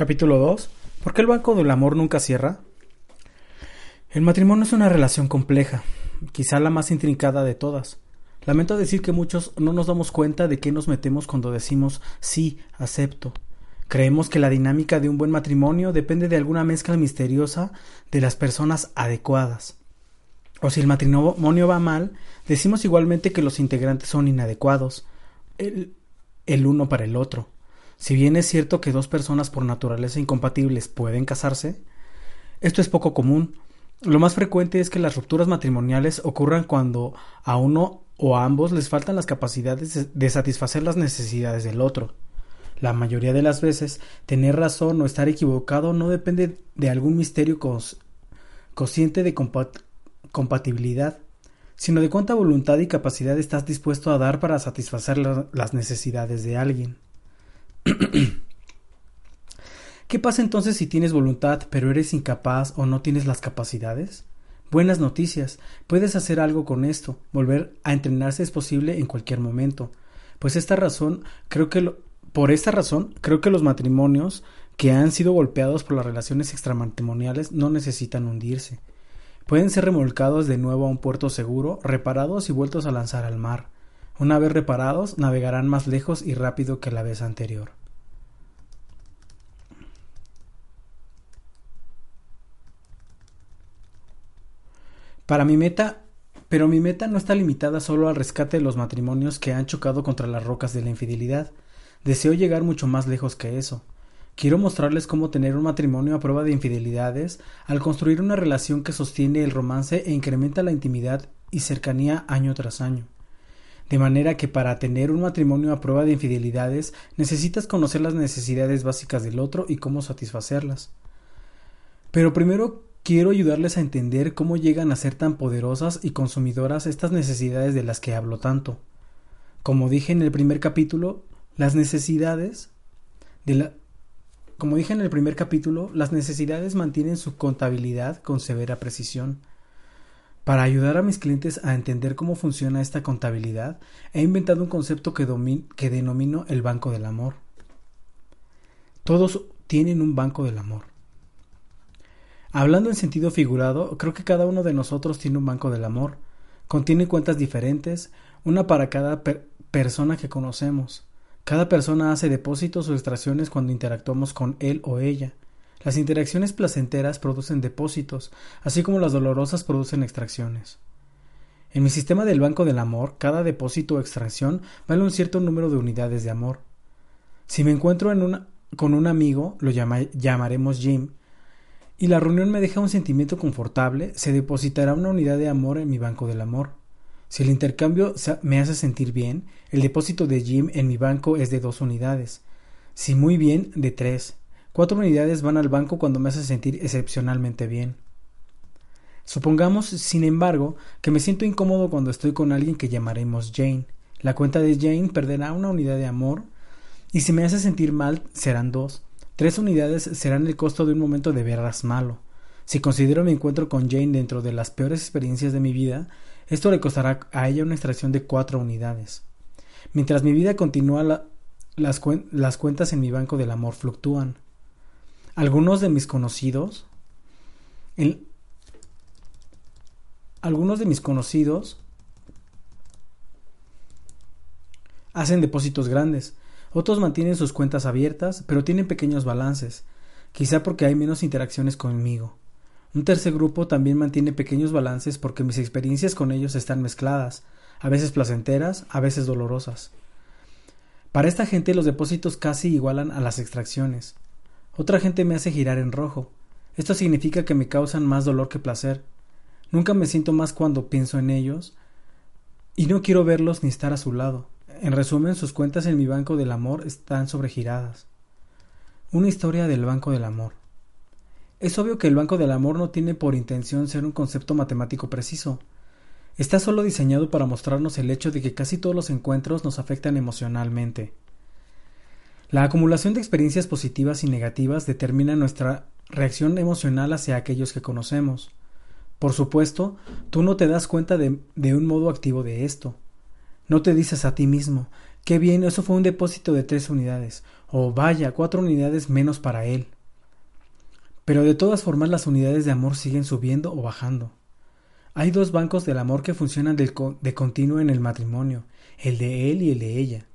Capítulo 2. ¿Por qué el banco del amor nunca cierra? El matrimonio es una relación compleja, quizá la más intrincada de todas. Lamento decir que muchos no nos damos cuenta de qué nos metemos cuando decimos sí, acepto. Creemos que la dinámica de un buen matrimonio depende de alguna mezcla misteriosa de las personas adecuadas. O si el matrimonio va mal, decimos igualmente que los integrantes son inadecuados, el, el uno para el otro. Si bien es cierto que dos personas por naturaleza incompatibles pueden casarse, esto es poco común. Lo más frecuente es que las rupturas matrimoniales ocurran cuando a uno o a ambos les faltan las capacidades de satisfacer las necesidades del otro. La mayoría de las veces, tener razón o estar equivocado no depende de algún misterio consciente de compatibilidad, sino de cuánta voluntad y capacidad estás dispuesto a dar para satisfacer las necesidades de alguien. ¿Qué pasa entonces si tienes voluntad pero eres incapaz o no tienes las capacidades? Buenas noticias, puedes hacer algo con esto, volver a entrenarse es posible en cualquier momento. Pues esta razón, creo que por esta razón, creo que los matrimonios que han sido golpeados por las relaciones extramatrimoniales no necesitan hundirse. Pueden ser remolcados de nuevo a un puerto seguro, reparados y vueltos a lanzar al mar. Una vez reparados, navegarán más lejos y rápido que la vez anterior. Para mi meta, pero mi meta no está limitada solo al rescate de los matrimonios que han chocado contra las rocas de la infidelidad. Deseo llegar mucho más lejos que eso. Quiero mostrarles cómo tener un matrimonio a prueba de infidelidades al construir una relación que sostiene el romance e incrementa la intimidad y cercanía año tras año. De manera que para tener un matrimonio a prueba de infidelidades necesitas conocer las necesidades básicas del otro y cómo satisfacerlas. Pero primero quiero ayudarles a entender cómo llegan a ser tan poderosas y consumidoras estas necesidades de las que hablo tanto. Como dije en el primer capítulo, las necesidades de la como dije en el primer capítulo, las necesidades mantienen su contabilidad con severa precisión. Para ayudar a mis clientes a entender cómo funciona esta contabilidad, he inventado un concepto que, que denomino el banco del amor. Todos tienen un banco del amor. Hablando en sentido figurado, creo que cada uno de nosotros tiene un banco del amor. Contiene cuentas diferentes, una para cada persona que conocemos. Cada persona hace depósitos o extracciones cuando interactuamos con él o ella. Las interacciones placenteras producen depósitos, así como las dolorosas producen extracciones. En mi sistema del banco del amor, cada depósito o extracción vale un cierto número de unidades de amor. Si me encuentro en con un amigo, lo llamaremos Jim, y la reunión me deja un sentimiento confortable, se depositará una unidad de amor en mi banco del amor. Si el intercambio me hace sentir bien, el depósito de Jim en mi banco es de dos unidades. Si muy bien, de tres. Cuatro unidades van al banco cuando me hace sentir excepcionalmente bien. Supongamos, sin embargo, que me siento incómodo cuando estoy con alguien que llamaremos Jane. La cuenta de Jane perderá una unidad de amor y si me hace sentir mal serán dos. Tres unidades serán el costo de un momento de veras malo. Si considero mi encuentro con Jane dentro de las peores experiencias de mi vida, esto le costará a ella una extracción de cuatro unidades. Mientras mi vida continúa, las, cuentas en mi banco del amor fluctúan. Algunos de mis conocidos, algunos de mis conocidos hacen depósitos grandes, otros mantienen sus cuentas abiertas, pero tienen pequeños balances, quizá porque hay menos interacciones conmigo. Un tercer grupo también mantiene pequeños balances porque mis experiencias con ellos están mezcladas, a veces placenteras, a veces dolorosas. Para esta gente los depósitos casi igualan a las extracciones. Otra gente me hace girar en rojo. Esto significa que me causan más dolor que placer. Nunca me siento más cuando pienso en ellos y no quiero verlos ni estar a su lado. En resumen, sus cuentas en mi banco del amor están sobregiradas. Una historia del banco del amor. Es obvio que el banco del amor no tiene por intención ser un concepto matemático preciso. Está solo diseñado para mostrarnos el hecho de que casi todos los encuentros nos afectan emocionalmente. La acumulación de experiencias positivas y negativas determina nuestra reacción emocional hacia aquellos que conocemos. Por supuesto, tú no te das cuenta de, un modo activo de esto. No te dices a ti mismo Qué bien, eso fue un depósito de tres unidades. Oh, vaya, cuatro unidades menos para él. Pero de todas formas las unidades de amor siguen subiendo o bajando. Hay dos bancos del amor que funcionan de, de continuo en el matrimonio, el de él y el de ella.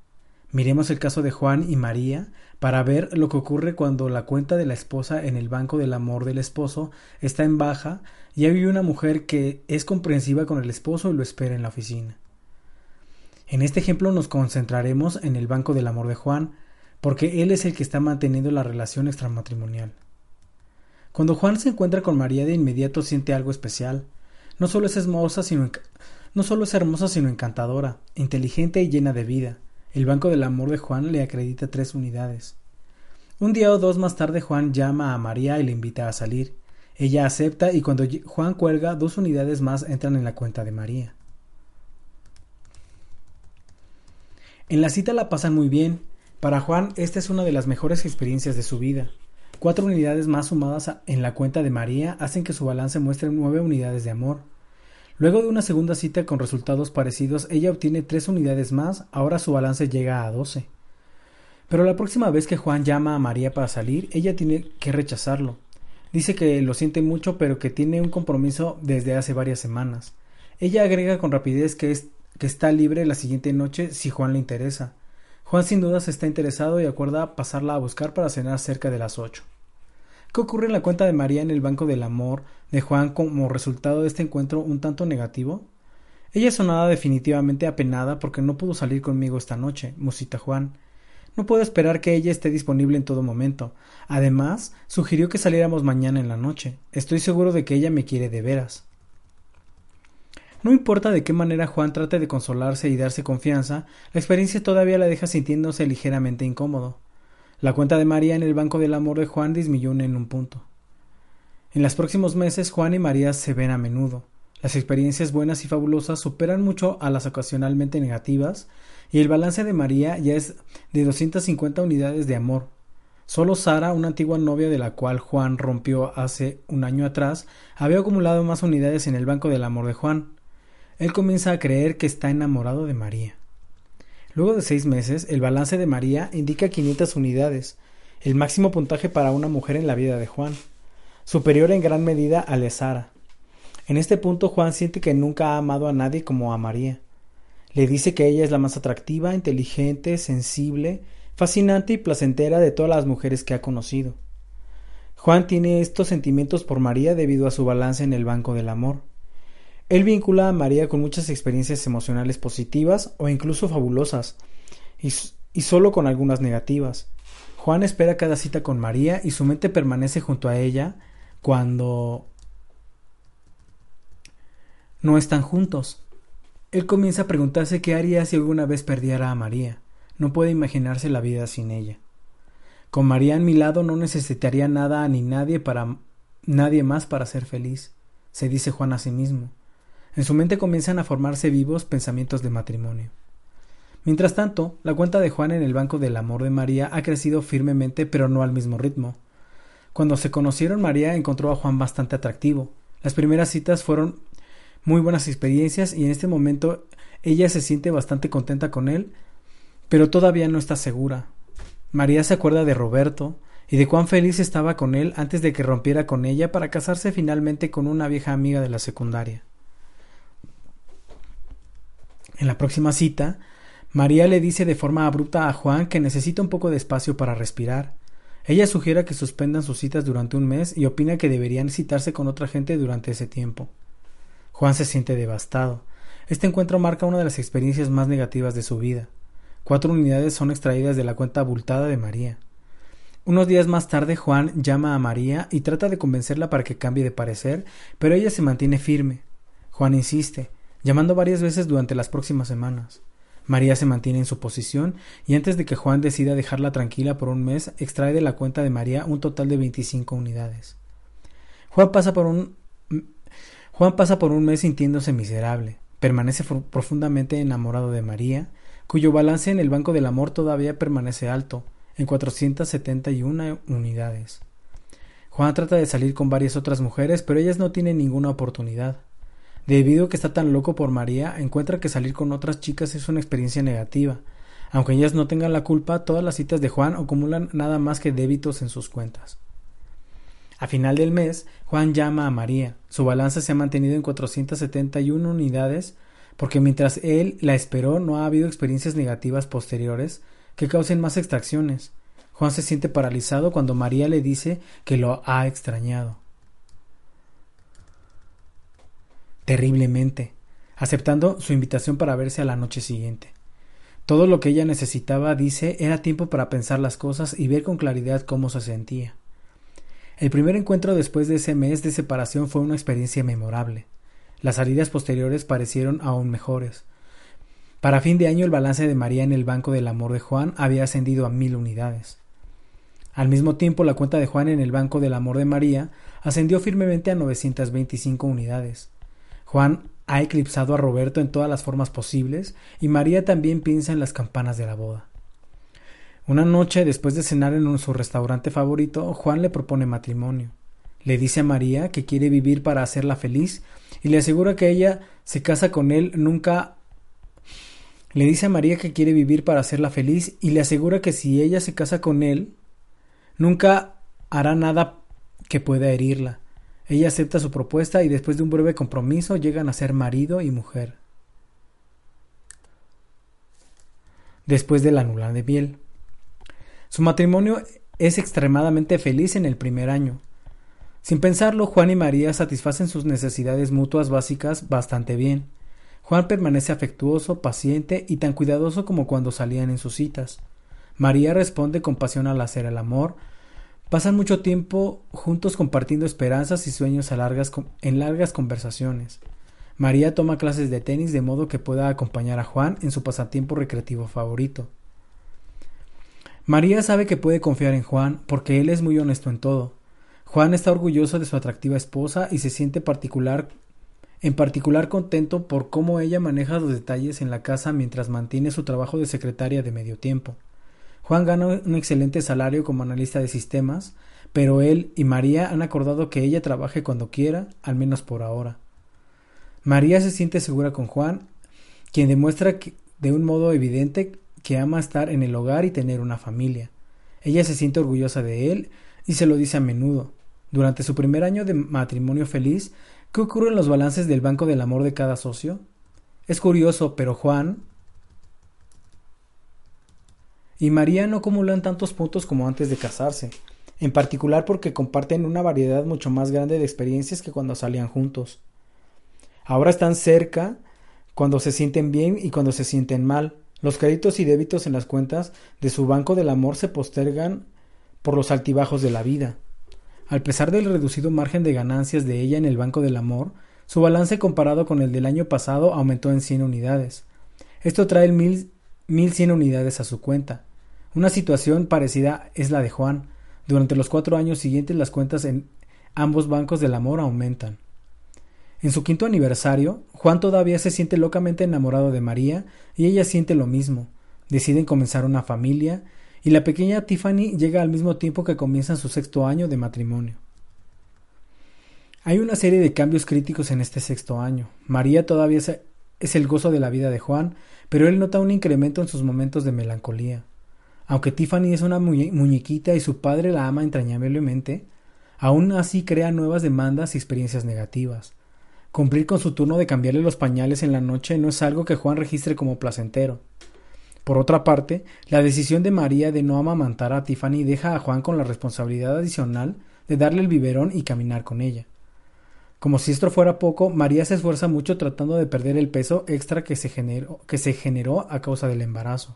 Miremos el caso de Juan y María para ver lo que ocurre cuando la cuenta de la esposa en el banco del amor del esposo está en baja y hay una mujer que es comprensiva con el esposo y lo espera en la oficina. En este ejemplo nos concentraremos en el banco del amor de Juan, porque él es el que está manteniendo la relación extramatrimonial. Cuando Juan se encuentra con María de inmediato siente algo especial. No solo es hermosa, sino no solo es hermosa, sino encantadora, inteligente y llena de vida. El Banco del Amor de Juan le acredita tres unidades. Un día o dos más tarde Juan llama a María y le invita a salir. Ella acepta y cuando Juan cuelga dos unidades más entran en la cuenta de María. En la cita la pasan muy bien. Para Juan esta es una de las mejores experiencias de su vida. Cuatro unidades más sumadas en la cuenta de María hacen que su balance muestre nueve unidades de amor. Luego de una segunda cita con resultados parecidos, ella obtiene tres unidades más, ahora su balance llega a doce. Pero la próxima vez que Juan llama a María para salir, ella tiene que rechazarlo. Dice que lo siente mucho, pero que tiene un compromiso desde hace varias semanas. Ella agrega con rapidez que es que está libre la siguiente noche si Juan le interesa. Juan sin dudas está interesado y acuerda pasarla a buscar para cenar cerca de las ocho. ¿Qué ocurre en la cuenta de María en el Banco del Amor de Juan como resultado de este encuentro un tanto negativo? Ella sonaba definitivamente apenada porque no pudo salir conmigo esta noche, musita Juan. No puedo esperar que ella esté disponible en todo momento. Además, sugirió que saliéramos mañana en la noche. Estoy seguro de que ella me quiere de veras. No importa de qué manera Juan trate de consolarse y darse confianza, la experiencia todavía la deja sintiéndose ligeramente incómodo. La cuenta de María en el banco del amor de Juan disminuyó en un punto. En los próximos meses Juan y María se ven a menudo. Las experiencias buenas y fabulosas superan mucho a las ocasionalmente negativas, y el balance de María ya es de 250 unidades de amor. Solo Sara, una antigua novia de la cual Juan rompió hace un año atrás, había acumulado más unidades en el banco del amor de Juan. Él comienza a creer que está enamorado de María. Luego de seis meses, el balance de María indica 500 unidades, el máximo puntaje para una mujer en la vida de Juan, superior en gran medida al de Sara. En este punto Juan siente que nunca ha amado a nadie como a María. Le dice que ella es la más atractiva, inteligente, sensible, fascinante y placentera de todas las mujeres que ha conocido. Juan tiene estos sentimientos por María debido a su balance en el banco del amor. Él vincula a María con muchas experiencias emocionales positivas o incluso fabulosas, y, y solo con algunas negativas. Juan espera cada cita con María y su mente permanece junto a ella cuando no están juntos. Él comienza a preguntarse qué haría si alguna vez perdiera a María. No puede imaginarse la vida sin ella. Con María en mi lado no necesitaría nada ni nadie para nadie más para ser feliz, se dice Juan a sí mismo. En su mente comienzan a formarse vivos pensamientos de matrimonio. Mientras tanto, la cuenta de Juan en el Banco del Amor de María ha crecido firmemente, pero no al mismo ritmo. Cuando se conocieron, María encontró a Juan bastante atractivo. Las primeras citas fueron muy buenas experiencias y en este momento ella se siente bastante contenta con él, pero todavía no está segura. María se acuerda de Roberto y de cuán feliz estaba con él antes de que rompiera con ella para casarse finalmente con una vieja amiga de la secundaria. En la próxima cita, María le dice de forma abrupta a Juan que necesita un poco de espacio para respirar. Ella sugiere que suspendan sus citas durante un mes y opina que deberían citarse con otra gente durante ese tiempo. Juan se siente devastado. Este encuentro marca una de las experiencias más negativas de su vida. Cuatro unidades son extraídas de la cuenta abultada de María. Unos días más tarde Juan llama a María y trata de convencerla para que cambie de parecer, pero ella se mantiene firme. Juan insiste, llamando varias veces durante las próximas semanas. María se mantiene en su posición y antes de que Juan decida dejarla tranquila por un mes, extrae de la cuenta de María un total de 25 unidades. Juan pasa por un Juan pasa por un mes sintiéndose miserable. Permanece profundamente enamorado de María, cuyo balance en el banco del amor todavía permanece alto, en 471 unidades. Juan trata de salir con varias otras mujeres, pero ellas no tienen ninguna oportunidad. Debido a que está tan loco por María, encuentra que salir con otras chicas es una experiencia negativa. Aunque ellas no tengan la culpa, todas las citas de Juan acumulan nada más que débitos en sus cuentas. A final del mes, Juan llama a María. Su balanza se ha mantenido en 471 unidades porque mientras él la esperó no ha habido experiencias negativas posteriores que causen más extracciones. Juan se siente paralizado cuando María le dice que lo ha extrañado. Terriblemente, aceptando su invitación para verse a la noche siguiente. Todo lo que ella necesitaba, dice, era tiempo para pensar las cosas y ver con claridad cómo se sentía. El primer encuentro después de ese mes de separación fue una experiencia memorable. Las salidas posteriores parecieron aún mejores. Para fin de año el balance de María en el Banco del Amor de Juan había ascendido a mil unidades. Al mismo tiempo la cuenta de Juan en el Banco del Amor de María ascendió firmemente a 925 unidades. Juan ha eclipsado a Roberto en todas las formas posibles y María también piensa en las campanas de la boda. Una noche, después de cenar en su restaurante favorito, Juan le propone matrimonio. Le dice a María que quiere vivir para hacerla feliz y le asegura que ella se casa con él nunca le dice a María que quiere vivir para hacerla feliz y le asegura que si ella se casa con él nunca hará nada que pueda herirla. Ella acepta su propuesta y después de un breve compromiso llegan a ser marido y mujer. Después de la nula de miel. Su matrimonio es extremadamente feliz en el primer año. Sin pensarlo, Juan y María satisfacen sus necesidades mutuas básicas bastante bien. Juan permanece afectuoso, paciente y tan cuidadoso como cuando salían en sus citas. María responde con pasión al hacer el amor, Pasan mucho tiempo juntos compartiendo esperanzas y sueños largas, en largas conversaciones. María toma clases de tenis de modo que pueda acompañar a Juan en su pasatiempo recreativo favorito. María sabe que puede confiar en Juan porque él es muy honesto en todo. Juan está orgulloso de su atractiva esposa y se siente particular en particular contento por cómo ella maneja los detalles en la casa mientras mantiene su trabajo de secretaria de medio tiempo. Juan gana un excelente salario como analista de sistemas, pero él y María han acordado que ella trabaje cuando quiera, al menos por ahora. María se siente segura con Juan, quien demuestra de un modo evidente que ama estar en el hogar y tener una familia. Ella se siente orgullosa de él y se lo dice a menudo. Durante su primer año de matrimonio feliz, ¿qué ocurre en los balances del Banco del Amor de cada socio? Es curioso, pero Juan, y María no acumulan tantos puntos como antes de casarse, en particular porque comparten una variedad mucho más grande de experiencias que cuando salían juntos. Ahora están cerca cuando se sienten bien y cuando se sienten mal. Los créditos y débitos en las cuentas de su banco del amor se postergan por los altibajos de la vida. Al pesar del reducido margen de ganancias de ella en el banco del amor, su balance comparado con el del año pasado aumentó en 100 unidades. Esto trae mil 1.100 unidades a su cuenta. Una situación parecida es la de Juan. Durante los cuatro años siguientes las cuentas en ambos bancos del amor aumentan. En su quinto aniversario, Juan todavía se siente locamente enamorado de María y ella siente lo mismo. Deciden comenzar una familia y la pequeña Tiffany llega al mismo tiempo que comienzan su sexto año de matrimonio. Hay una serie de cambios críticos en este sexto año. María todavía es el gozo de la vida de Juan pero él nota un incremento en sus momentos de melancolía. Aunque Tiffany es una muñequita y su padre la ama entrañablemente, aún así crea nuevas demandas y experiencias negativas. Cumplir con su turno de cambiarle los pañales en la noche no es algo que Juan registre como placentero. Por otra parte, la decisión de María de no amamantar a Tiffany deja a Juan con la responsabilidad adicional de darle el biberón y caminar con ella. Como si esto fuera poco, María se esfuerza mucho tratando de perder el peso extra que se generó, que se generó a causa del embarazo.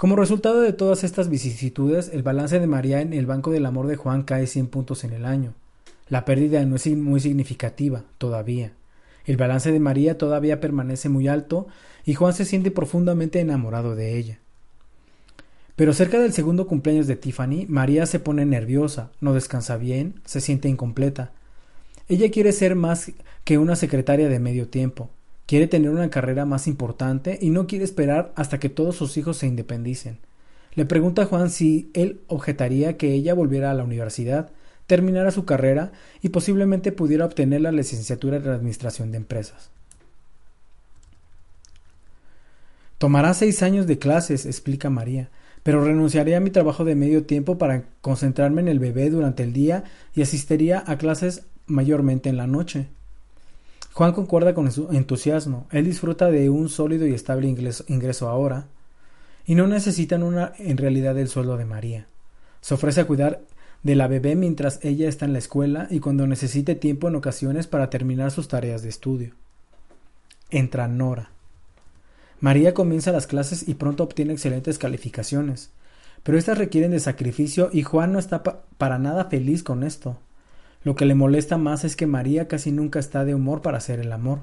Como resultado de todas estas vicisitudes, el balance de María en el Banco del Amor de Juan cae 100 puntos en el año. La pérdida no es muy significativa, todavía. El balance de María todavía permanece muy alto y Juan se siente profundamente enamorado de ella. Pero cerca del segundo cumpleaños de Tiffany, María se pone nerviosa, no descansa bien, se siente incompleta, ella quiere ser más que una secretaria de medio tiempo, quiere tener una carrera más importante y no quiere esperar hasta que todos sus hijos se independicen. Le pregunta a Juan si él objetaría que ella volviera a la universidad, terminara su carrera y posiblemente pudiera obtener la licenciatura en Administración de Empresas. Tomará seis años de clases, explica María, pero renunciaré a mi trabajo de medio tiempo para concentrarme en el bebé durante el día y asistiría a clases mayormente en la noche. Juan concuerda con su entusiasmo. Él disfruta de un sólido y estable ingreso ahora y no necesitan una, en realidad el sueldo de María. Se ofrece a cuidar de la bebé mientras ella está en la escuela y cuando necesite tiempo en ocasiones para terminar sus tareas de estudio. Entra Nora. María comienza las clases y pronto obtiene excelentes calificaciones, pero estas requieren de sacrificio y Juan no está para nada feliz con esto. Lo que le molesta más es que María casi nunca está de humor para hacer el amor.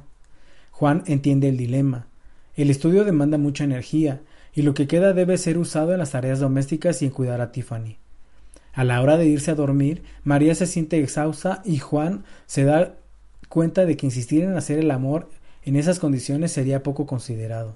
Juan entiende el dilema. El estudio demanda mucha energía, y lo que queda debe ser usado en las tareas domésticas y en cuidar a Tiffany. A la hora de irse a dormir, María se siente exhausta y Juan se da cuenta de que insistir en hacer el amor en esas condiciones sería poco considerado.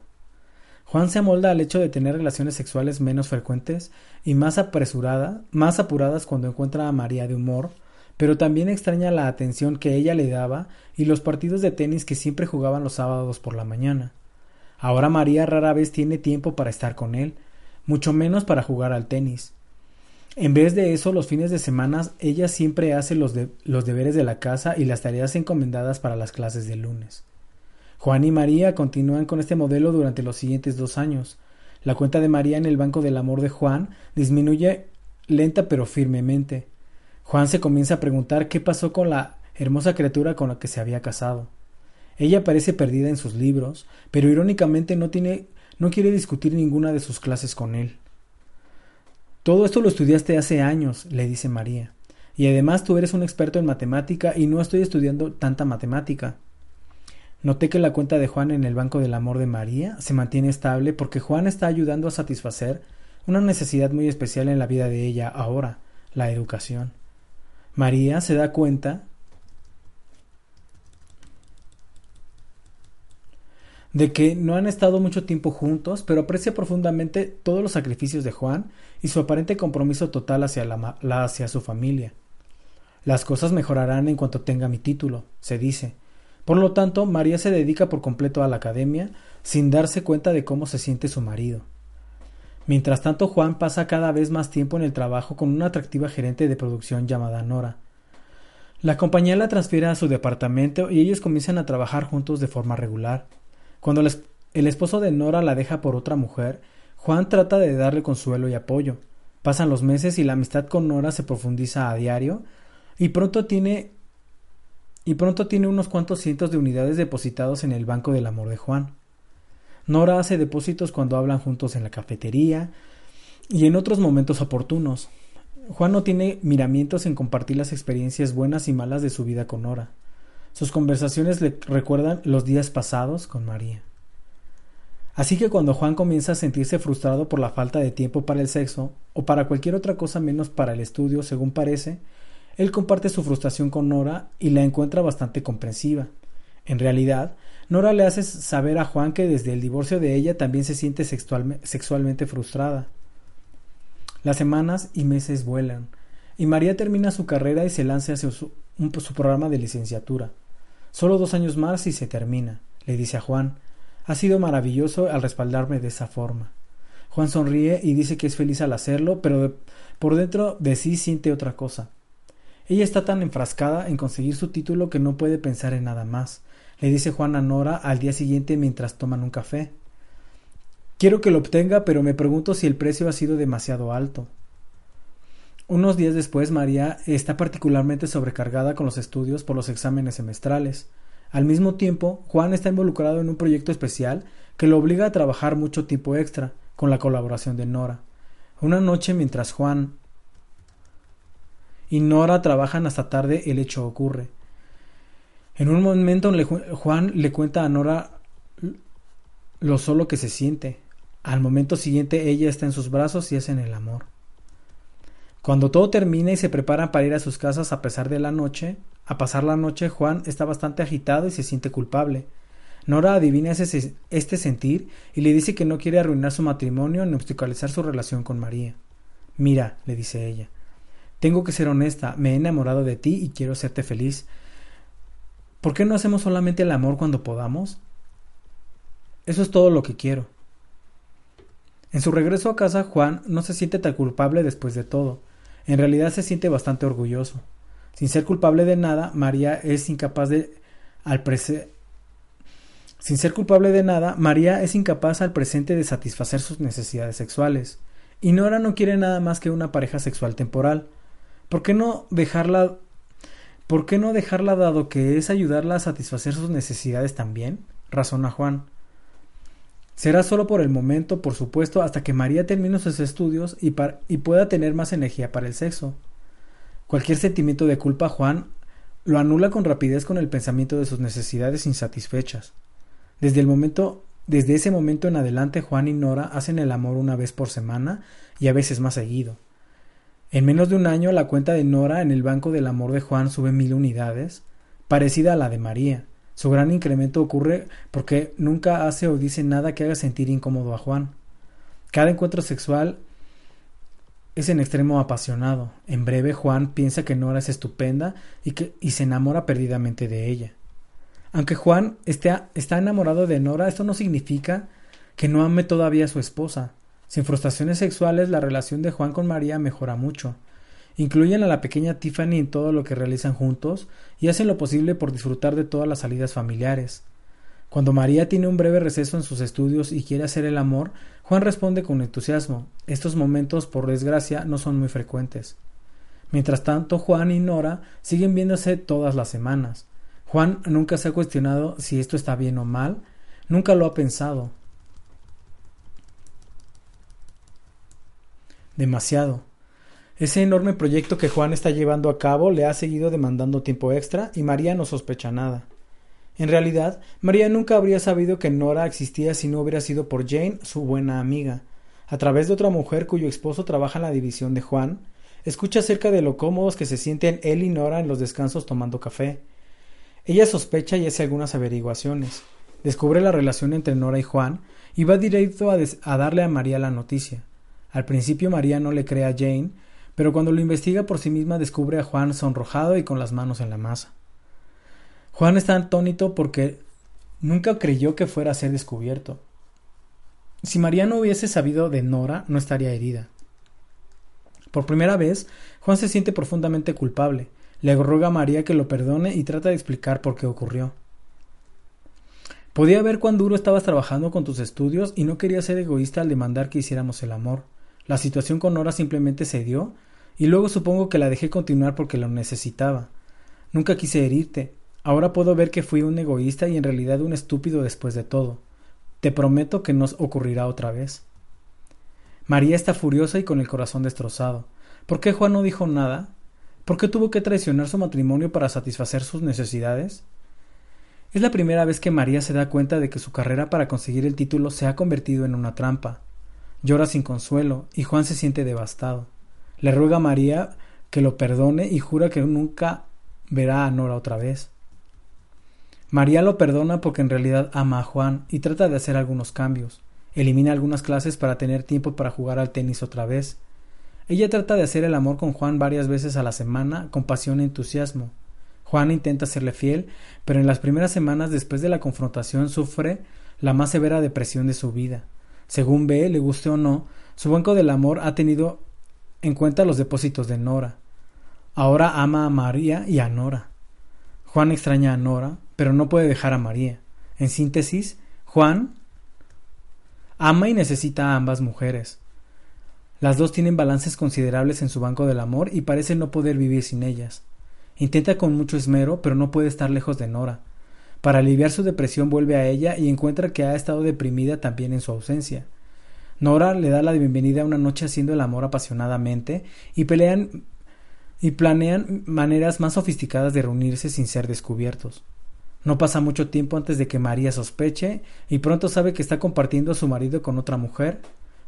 Juan se amolda al hecho de tener relaciones sexuales menos frecuentes y más apresurada, más apuradas cuando encuentra a María de humor, pero también extraña la atención que ella le daba y los partidos de tenis que siempre jugaban los sábados por la mañana. Ahora María rara vez tiene tiempo para estar con él, mucho menos para jugar al tenis. En vez de eso, los fines de semana ella siempre hace los, los deberes de la casa y las tareas encomendadas para las clases del lunes. Juan y María continúan con este modelo durante los siguientes dos años. La cuenta de María en el Banco del Amor de Juan disminuye lenta pero firmemente. Juan se comienza a preguntar qué pasó con la hermosa criatura con la que se había casado. Ella parece perdida en sus libros, pero irónicamente no no quiere discutir ninguna de sus clases con él. Todo esto lo estudiaste hace años, le dice María. Y además tú eres un experto en matemática y no estoy estudiando tanta matemática. Noté que la cuenta de Juan en el Banco del Amor de María se mantiene estable porque Juan está ayudando a satisfacer una necesidad muy especial en la vida de ella ahora, la educación. María se da cuenta de que no han estado mucho tiempo juntos, pero aprecia profundamente todos los sacrificios de Juan y su aparente compromiso total hacia, la, hacia su familia. Las cosas mejorarán en cuanto tenga mi título, se dice, por lo tanto, María se dedica por completo a la academia, sin darse cuenta de cómo se siente su marido. Mientras tanto, Juan pasa cada vez más tiempo en el trabajo con una atractiva gerente de producción llamada Nora. La compañía la transfiere a su departamento y ellos comienzan a trabajar juntos de forma regular. Cuando el esposo de Nora la deja por otra mujer, Juan trata de darle consuelo y apoyo. Pasan los meses y la amistad con Nora se profundiza a diario y pronto tiene y pronto tiene unos cuantos cientos de unidades depositados en el Banco del Amor de Juan. Nora hace depósitos cuando hablan juntos en la cafetería y en otros momentos oportunos. Juan no tiene miramientos en compartir las experiencias buenas y malas de su vida con Nora. Sus conversaciones le recuerdan los días pasados con María. Así que cuando Juan comienza a sentirse frustrado por la falta de tiempo para el sexo o para cualquier otra cosa menos para el estudio, según parece, él comparte su frustración con Nora y la encuentra bastante comprensiva. En realidad, Nora le hace saber a Juan que desde el divorcio de ella también se siente sexualmente frustrada. Las semanas y meses vuelan, y María termina su carrera y se lanza hacia su, su programa de licenciatura. Solo dos años más y se termina, le dice a Juan. Ha sido maravilloso al respaldarme de esa forma. Juan sonríe y dice que es feliz al hacerlo, pero por dentro de sí siente otra cosa. Ella está tan enfrascada en conseguir su título que no puede pensar en nada más, le dice Juan a Nora al día siguiente mientras toman un café. Quiero que lo obtenga, pero me pregunto si el precio ha sido demasiado alto. Unos días después, María está particularmente sobrecargada con los estudios por los exámenes semestrales. Al mismo tiempo, Juan está involucrado en un proyecto especial que lo obliga a trabajar mucho tiempo extra, con la colaboración de Nora. Una noche, mientras Juan y Nora trabajan hasta tarde, el hecho ocurre. En un momento Juan le cuenta a Nora lo solo que se siente. Al momento siguiente ella está en sus brazos y hacen el amor. Cuando todo termina y se preparan para ir a sus casas a pesar de la noche, a pasar la noche, Juan está bastante agitado y se siente culpable. Nora adivina este sentir y le dice que no quiere arruinar su matrimonio ni obstaculizar su relación con María. Mira, le dice ella, tengo que ser honesta, me he enamorado de ti y quiero hacerte feliz. ¿Por qué no hacemos solamente el amor cuando podamos? Eso es todo lo que quiero. En su regreso a casa, Juan no se siente tan culpable después de todo. En realidad se siente bastante orgulloso. Sin ser culpable de nada, María es incapaz de al sin ser culpable de nada, María es incapaz al presente de satisfacer sus necesidades sexuales. Y Nora no quiere nada más que una pareja sexual temporal. ¿Por qué no dejarla ¿Por qué no dejarla dado que es ayudarla a satisfacer sus necesidades también? razona Juan. Será solo por el momento, por supuesto, hasta que María termine sus estudios y, y pueda tener más energía para el sexo. Cualquier sentimiento de culpa Juan lo anula con rapidez con el pensamiento de sus necesidades insatisfechas. Desde el momento desde ese momento en adelante Juan y Nora hacen el amor una vez por semana y a veces más seguido. En menos de un año la cuenta de Nora en el banco del amor de Juan sube mil unidades, parecida a la de María. Su gran incremento ocurre porque nunca hace o dice nada que haga sentir incómodo a Juan. Cada encuentro sexual es en extremo apasionado. En breve Juan piensa que Nora es estupenda y, que, y se enamora perdidamente de ella. Aunque Juan esté, está enamorado de Nora, esto no significa que no ame todavía a su esposa. Sin frustraciones sexuales, la relación de Juan con María mejora mucho. Incluyen a la pequeña Tiffany en todo lo que realizan juntos y hacen lo posible por disfrutar de todas las salidas familiares. Cuando María tiene un breve receso en sus estudios y quiere hacer el amor, Juan responde con entusiasmo. Estos momentos, por desgracia, no son muy frecuentes. Mientras tanto, Juan y Nora siguen viéndose todas las semanas. Juan nunca se ha cuestionado si esto está bien o mal, nunca lo ha pensado. Demasiado. Ese enorme proyecto que Juan está llevando a cabo le ha seguido demandando tiempo extra y María no sospecha nada. En realidad, María nunca habría sabido que Nora existía si no hubiera sido por Jane, su buena amiga. A través de otra mujer cuyo esposo trabaja en la división de Juan, escucha acerca de lo cómodos que se sienten él y Nora en los descansos tomando café. Ella sospecha y hace algunas averiguaciones. Descubre la relación entre Nora y Juan y va directo a, darle a María la noticia. Al principio María no le cree a Jane, pero cuando lo investiga por sí misma descubre a Juan sonrojado y con las manos en la masa. Juan está atónito porque nunca creyó que fuera a ser descubierto. Si María no hubiese sabido de Nora, no estaría herida. Por primera vez, Juan se siente profundamente culpable, le ruega a María que lo perdone y trata de explicar por qué ocurrió. Podía ver cuán duro estabas trabajando con tus estudios y no quería ser egoísta al demandar que hiciéramos el amor. La situación con Nora simplemente se dio y luego supongo que la dejé continuar porque lo necesitaba. Nunca quise herirte. Ahora puedo ver que fui un egoísta y en realidad un estúpido después de todo. Te prometo que no ocurrirá otra vez. María está furiosa y con el corazón destrozado. ¿Por qué Juan no dijo nada? ¿Por qué tuvo que traicionar su matrimonio para satisfacer sus necesidades? Es la primera vez que María se da cuenta de que su carrera para conseguir el título se ha convertido en una trampa. Llora sin consuelo y Juan se siente devastado. Le ruega a María que lo perdone y jura que nunca verá a Nora otra vez. María lo perdona porque en realidad ama a Juan y trata de hacer algunos cambios. Elimina algunas clases para tener tiempo para jugar al tenis otra vez. Ella trata de hacer el amor con Juan varias veces a la semana con pasión e entusiasmo. Juan intenta serle fiel, pero en las primeras semanas después de la confrontación sufre la más severa depresión de su vida. Según ve, le guste o no, su banco del amor ha tenido en cuenta los depósitos de Nora. Ahora ama a María y a Nora. Juan extraña a Nora, pero no puede dejar a María. En síntesis, Juan ama y necesita a ambas mujeres. Las dos tienen balances considerables en su banco del amor y parecen no poder vivir sin ellas. Intenta con mucho esmero, pero no puede estar lejos de Nora. Para aliviar su depresión vuelve a ella y encuentra que ha estado deprimida también en su ausencia. Nora le da la bienvenida una noche haciendo el amor apasionadamente y pelean y planean maneras más sofisticadas de reunirse sin ser descubiertos. No pasa mucho tiempo antes de que María sospeche y pronto sabe que está compartiendo a su marido con otra mujer,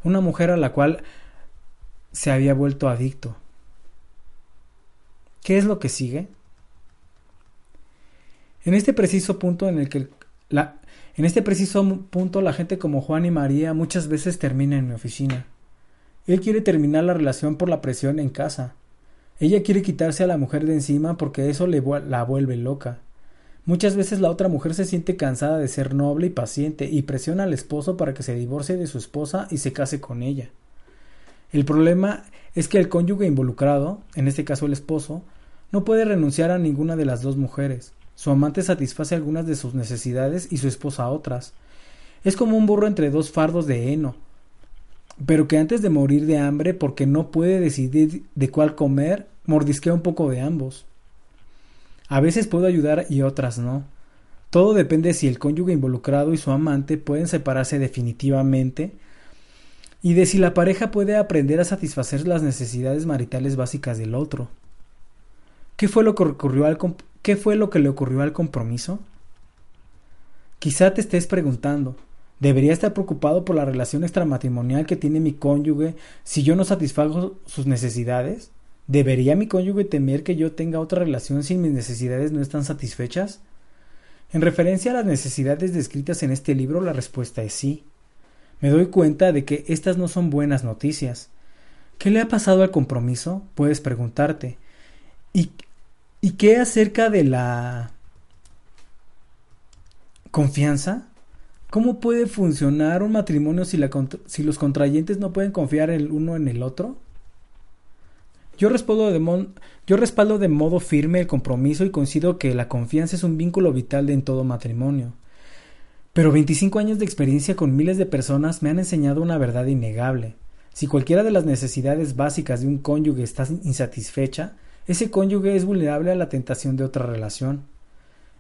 una mujer a la cual se había vuelto adicto. ¿Qué es lo que sigue? En este preciso punto en el que la, en este preciso punto la gente como Juan y María muchas veces termina en mi oficina. Él quiere terminar la relación por la presión en casa. Ella quiere quitarse a la mujer de encima porque eso le, la vuelve loca. Muchas veces la otra mujer se siente cansada de ser noble y paciente y presiona al esposo para que se divorcie de su esposa y se case con ella. El problema es que el cónyuge involucrado, en este caso el esposo, no puede renunciar a ninguna de las dos mujeres. Su amante satisface algunas de sus necesidades y su esposa otras. Es como un burro entre dos fardos de heno, pero que antes de morir de hambre porque no puede decidir de cuál comer, mordisquea un poco de ambos. A veces puedo ayudar y otras no. Todo depende si el cónyuge involucrado y su amante pueden separarse definitivamente y de si la pareja puede aprender a satisfacer las necesidades maritales básicas del otro. ¿Qué fue lo que, ocurrió al ¿qué fue lo que le ocurrió al compromiso? Quizá te estés preguntando, ¿debería estar preocupado por la relación extramatrimonial que tiene mi cónyuge si yo no satisfago sus necesidades? ¿Debería mi cónyuge temer que yo tenga otra relación si mis necesidades no están satisfechas? En referencia a las necesidades descritas en este libro, la respuesta es sí. Me doy cuenta de que estas no son buenas noticias. ¿Qué le ha pasado al compromiso? Puedes preguntarte. ¿Y, y qué acerca de la confianza? ¿Cómo puede funcionar un matrimonio si, los contrayentes no pueden confiar el uno en el otro? Yo respaldo, de de modo firme el compromiso y coincido que la confianza es un vínculo vital en todo matrimonio. Pero 25 años de experiencia con miles de personas me han enseñado una verdad innegable. Si cualquiera de las necesidades básicas de un cónyuge está insatisfecha, ese cónyuge es vulnerable a la tentación de otra relación.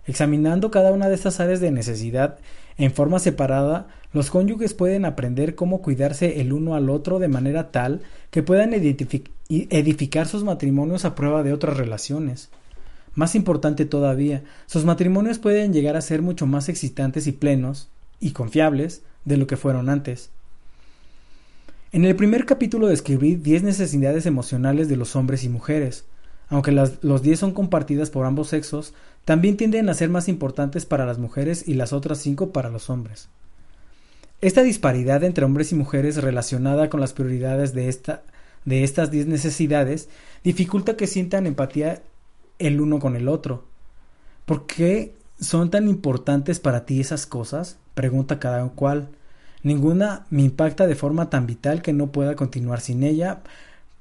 Examinando cada una de estas áreas de necesidad en forma separada, los cónyuges pueden aprender cómo cuidarse el uno al otro de manera tal que puedan edificar sus matrimonios a prueba de otras relaciones. Más importante todavía, sus matrimonios pueden llegar a ser mucho más excitantes y plenos, y confiables, de lo que fueron antes. En el primer capítulo describí diez necesidades emocionales de los hombres y mujeres. Aunque los diez son compartidas por ambos sexos, también tienden a ser más importantes para las mujeres y las otras cinco para los hombres. Esta disparidad entre hombres y mujeres relacionada con las prioridades de, esta, de estas diez necesidades dificulta que sientan empatía el uno con el otro. ¿Por qué son tan importantes para ti esas cosas? pregunta cada cual. Ninguna me impacta de forma tan vital que no pueda continuar sin ella,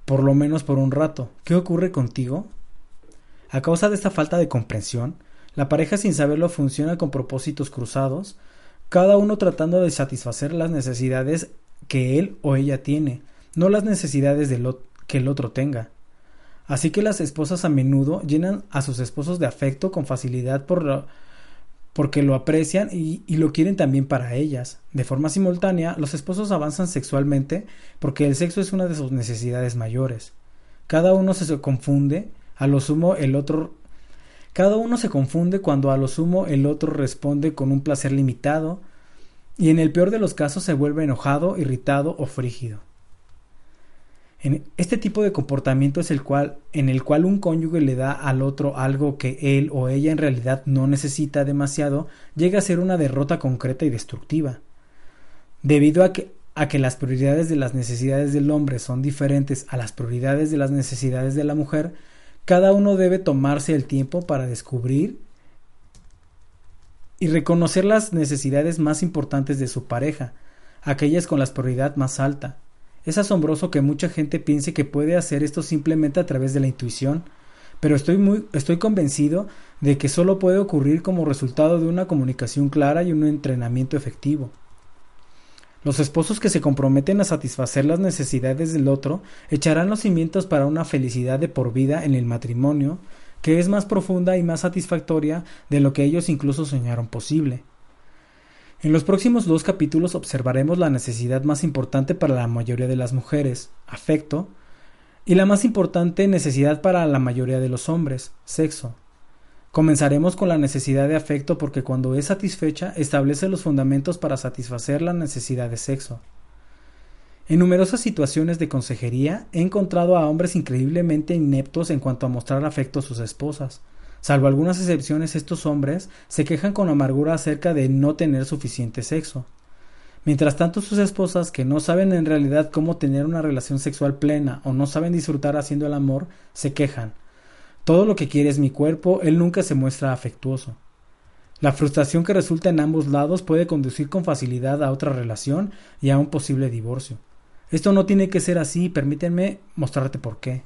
por lo menos por un rato. ¿Qué ocurre contigo? A causa de esta falta de comprensión, la pareja sin saberlo funciona con propósitos cruzados, cada uno tratando de satisfacer las necesidades que él o ella tiene, no las necesidades del que el otro tenga. Así que las esposas a menudo llenan a sus esposos de afecto con facilidad por porque lo aprecian y, lo quieren también para ellas. De forma simultánea, los esposos avanzan sexualmente porque el sexo es una de sus necesidades mayores. Cada uno se confunde, a lo sumo el otro cada uno se confunde cuando a lo sumo el otro responde con un placer limitado y en el peor de los casos se vuelve enojado, irritado o frígido. Este tipo de comportamiento es el cual, en el cual un cónyuge le da al otro algo que él o ella en realidad no necesita demasiado, llega a ser una derrota concreta y destructiva. Debido a que, a que las prioridades de las necesidades del hombre son diferentes a las prioridades de las necesidades de la mujer, cada uno debe tomarse el tiempo para descubrir y reconocer las necesidades más importantes de su pareja, aquellas con la prioridad más alta, es asombroso que mucha gente piense que puede hacer esto simplemente a través de la intuición, pero estoy muy estoy convencido de que solo puede ocurrir como resultado de una comunicación clara y un entrenamiento efectivo. Los esposos que se comprometen a satisfacer las necesidades del otro echarán los cimientos para una felicidad de por vida en el matrimonio, que es más profunda y más satisfactoria de lo que ellos incluso soñaron posible. En los próximos dos capítulos observaremos la necesidad más importante para la mayoría de las mujeres, afecto, y la más importante necesidad para la mayoría de los hombres, sexo. Comenzaremos con la necesidad de afecto porque cuando es satisfecha establece los fundamentos para satisfacer la necesidad de sexo. En numerosas situaciones de consejería he encontrado a hombres increíblemente ineptos en cuanto a mostrar afecto a sus esposas, Salvo algunas excepciones, estos hombres se quejan con amargura acerca de no tener suficiente sexo. Mientras tanto, sus esposas, que no saben en realidad cómo tener una relación sexual plena o no saben disfrutar haciendo el amor, se quejan. Todo lo que quiere es mi cuerpo, él nunca se muestra afectuoso. La frustración que resulta en ambos lados puede conducir con facilidad a otra relación y a un posible divorcio. Esto no tiene que ser así, permítanme mostrarte por qué.